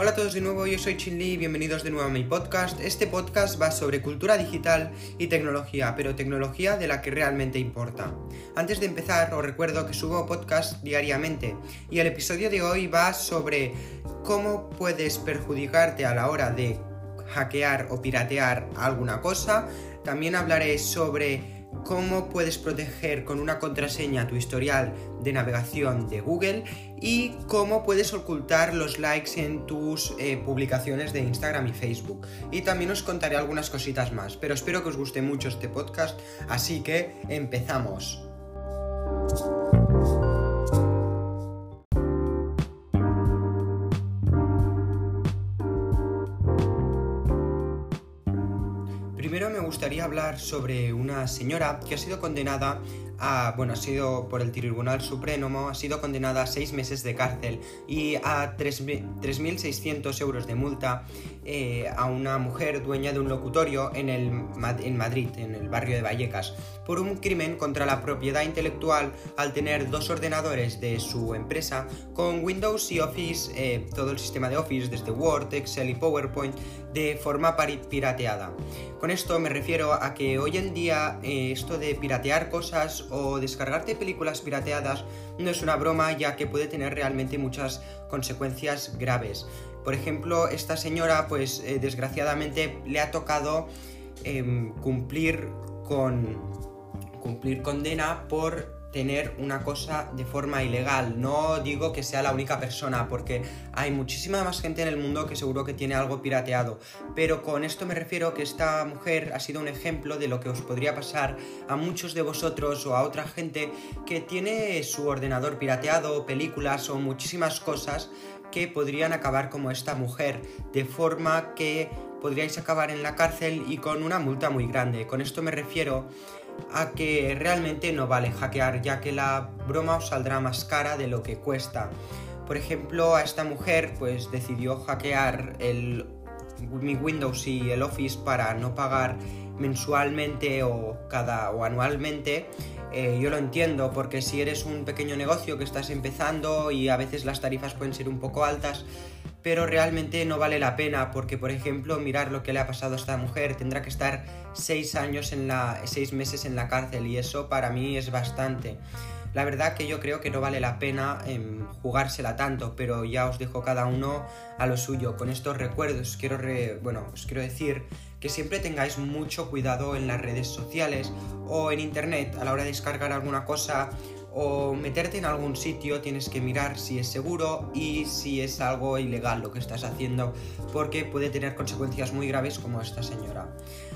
Hola a todos de nuevo, yo soy Chinli, bienvenidos de nuevo a mi podcast. Este podcast va sobre cultura digital y tecnología, pero tecnología de la que realmente importa. Antes de empezar, os recuerdo que subo podcast diariamente y el episodio de hoy va sobre cómo puedes perjudicarte a la hora de hackear o piratear alguna cosa. También hablaré sobre cómo puedes proteger con una contraseña tu historial de navegación de Google y cómo puedes ocultar los likes en tus eh, publicaciones de Instagram y Facebook. Y también os contaré algunas cositas más, pero espero que os guste mucho este podcast, así que empezamos. Gustaría hablar sobre una señora que ha sido condenada a, bueno, ha sido por el Tribunal Supremo, ha sido condenada a seis meses de cárcel y a 3.600 euros de multa eh, a una mujer dueña de un locutorio en, el, en Madrid, en el barrio de Vallecas, por un crimen contra la propiedad intelectual al tener dos ordenadores de su empresa con Windows y Office, eh, todo el sistema de Office, desde Word, Excel y PowerPoint, de forma pirateada. Con esto me refiero a que hoy en día eh, esto de piratear cosas o descargarte películas pirateadas no es una broma ya que puede tener realmente muchas consecuencias graves. Por ejemplo, esta señora pues eh, desgraciadamente le ha tocado em, cumplir con cumplir condena por tener una cosa de forma ilegal. No digo que sea la única persona, porque hay muchísima más gente en el mundo que seguro que tiene algo pirateado. Pero con esto me refiero que esta mujer ha sido un ejemplo de lo que os podría pasar a muchos de vosotros o a otra gente que tiene su ordenador pirateado, películas o muchísimas cosas que podrían acabar como esta mujer, de forma que podríais acabar en la cárcel y con una multa muy grande. Con esto me refiero a que realmente no vale hackear, ya que la broma os saldrá más cara de lo que cuesta. Por ejemplo, a esta mujer pues decidió hackear el, mi Windows y el Office para no pagar mensualmente o cada o anualmente. Eh, yo lo entiendo porque si eres un pequeño negocio que estás empezando y a veces las tarifas pueden ser un poco altas, pero realmente no vale la pena porque, por ejemplo, mirar lo que le ha pasado a esta mujer, tendrá que estar seis años en la, seis meses en la cárcel y eso para mí es bastante. La verdad que yo creo que no vale la pena em, jugársela tanto, pero ya os dejo cada uno a lo suyo. Con estos recuerdos quiero, bueno, os quiero decir que siempre tengáis mucho cuidado en las redes sociales o en internet a la hora de descargar alguna cosa o meterte en algún sitio tienes que mirar si es seguro y si es algo ilegal lo que estás haciendo porque puede tener consecuencias muy graves como esta señora.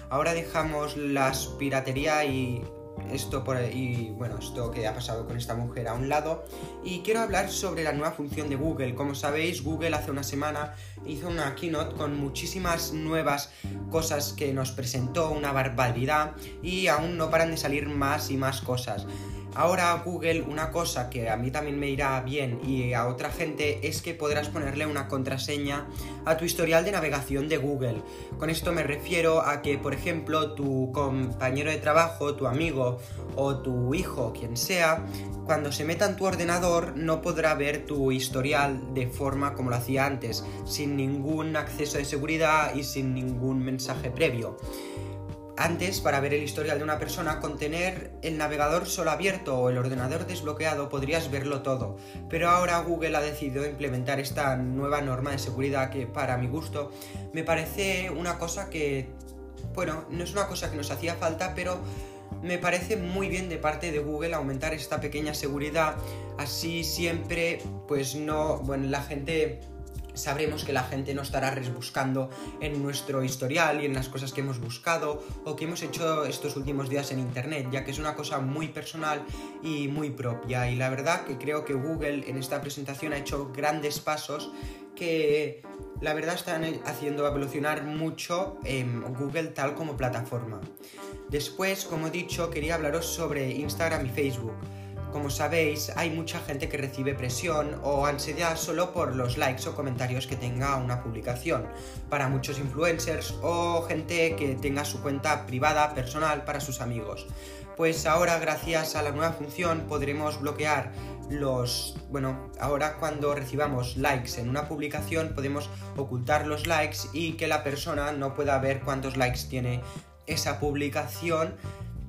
Ahora dejamos las piratería y esto por y bueno, esto que ha pasado con esta mujer a un lado y quiero hablar sobre la nueva función de Google. Como sabéis, Google hace una semana hizo una keynote con muchísimas nuevas cosas que nos presentó, una barbaridad y aún no paran de salir más y más cosas. Ahora Google una cosa que a mí también me irá bien y a otra gente es que podrás ponerle una contraseña a tu historial de navegación de Google. Con esto me refiero a que, por ejemplo, tu compañero de trabajo, tu amigo o tu hijo, quien sea, cuando se meta en tu ordenador no podrá ver tu historial de forma como lo hacía antes, sin ningún acceso de seguridad y sin ningún mensaje previo. Antes, para ver el historial de una persona, con tener el navegador solo abierto o el ordenador desbloqueado podrías verlo todo, pero ahora Google ha decidido implementar esta nueva norma de seguridad que para mi gusto me parece una cosa que, bueno, no es una cosa que nos hacía falta, pero me parece muy bien de parte de Google aumentar esta pequeña seguridad, así siempre, pues no, bueno, la gente sabremos que la gente no estará rebuscando en nuestro historial y en las cosas que hemos buscado o que hemos hecho estos últimos días en internet, ya que es una cosa muy personal y muy propia. Y la verdad que creo que Google en esta presentación ha hecho grandes pasos que la verdad están haciendo evolucionar mucho en Google tal como plataforma. Después, como he dicho, quería hablaros sobre Instagram y Facebook. Como sabéis, hay mucha gente que recibe presión o ansiedad solo por los likes o comentarios que tenga una publicación. Para muchos influencers o gente que tenga su cuenta privada, personal, para sus amigos. pues ahora gracias a la nueva función podremos bloquear los... Bueno, ahora cuando recibamos likes en una publicación podemos ocultar los likes y que la persona no pueda ver cuántos likes tiene esa publicación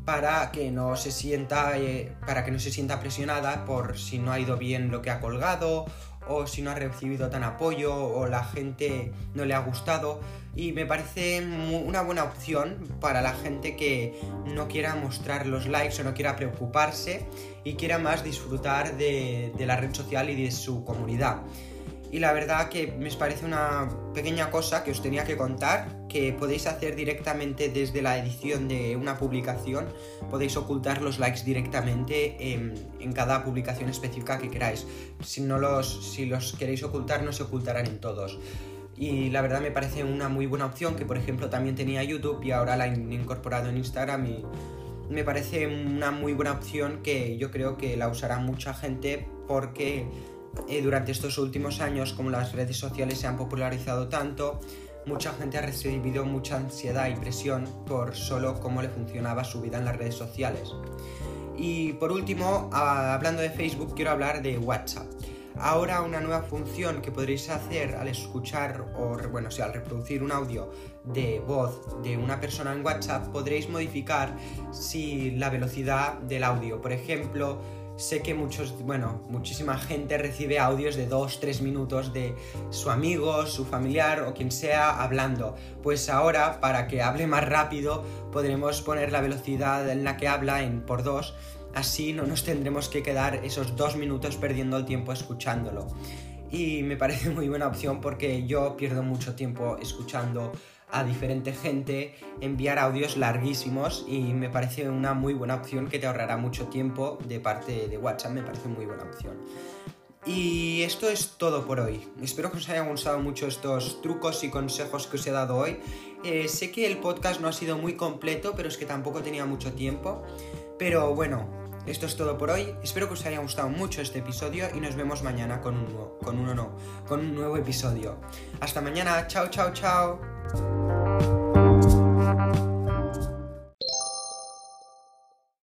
para que no se sienta eh, para que no se sienta presionada por si no ha ido bien lo que ha colgado o si no ha recibido tan apoyo o la gente no le ha gustado. Y me parece una buena opción para la gente que no quiera mostrar los likes o no quiera preocuparse y quiera más disfrutar de, de la red social y de su comunidad y la verdad que me parece una pequeña cosa que os tenía que contar, que podéis hacer directamente desde la edición de una publicación, podéis ocultar los likes directamente en, cada publicación específica que queráis. Si, no los, si los queréis ocultar, no se ocultarán en todos. Y la verdad me parece una muy buena opción que por ejemplo también tenía YouTube y ahora la he incorporado en Instagram y me parece una muy buena opción que yo creo que la usará mucha gente porque eh, durante estos últimos años, como las redes sociales se han popularizado tanto, mucha gente ha recibido mucha ansiedad y presión por solo cómo le funcionaba su vida en las redes sociales. Y por último, hablando de Facebook, quiero hablar de WhatsApp. Ahora una nueva función que podréis hacer al escuchar o bueno, o al reproducir un audio de voz de una persona en WhatsApp, podréis modificar si la velocidad del audio. Por ejemplo, sé que muchos, bueno, muchísima gente recibe audios de 2-3 minutos de su amigo, su familiar o quien sea hablando. Pues ahora, para que hable más rápido, podremos poner la velocidad en la que habla en por 2. Así no nos tendremos que quedar esos 2 minutos perdiendo el tiempo escuchándolo. Y me parece muy buena opción porque yo pierdo mucho tiempo escuchando a diferente gente, enviar audios larguísimos y me parece una muy buena opción que te ahorrará mucho tiempo de parte de WhatsApp, me parece muy buena opción. Y esto es todo por hoy. Espero que os hayan gustado mucho estos trucos y consejos que os he dado hoy. Eh, sé que el podcast no ha sido muy completo, pero es que tampoco tenía mucho tiempo. Pero bueno, esto es todo por hoy. Espero que os haya gustado mucho este episodio y nos vemos mañana con un, con uno no, con un nuevo episodio. Hasta mañana. Chao, chao, chao.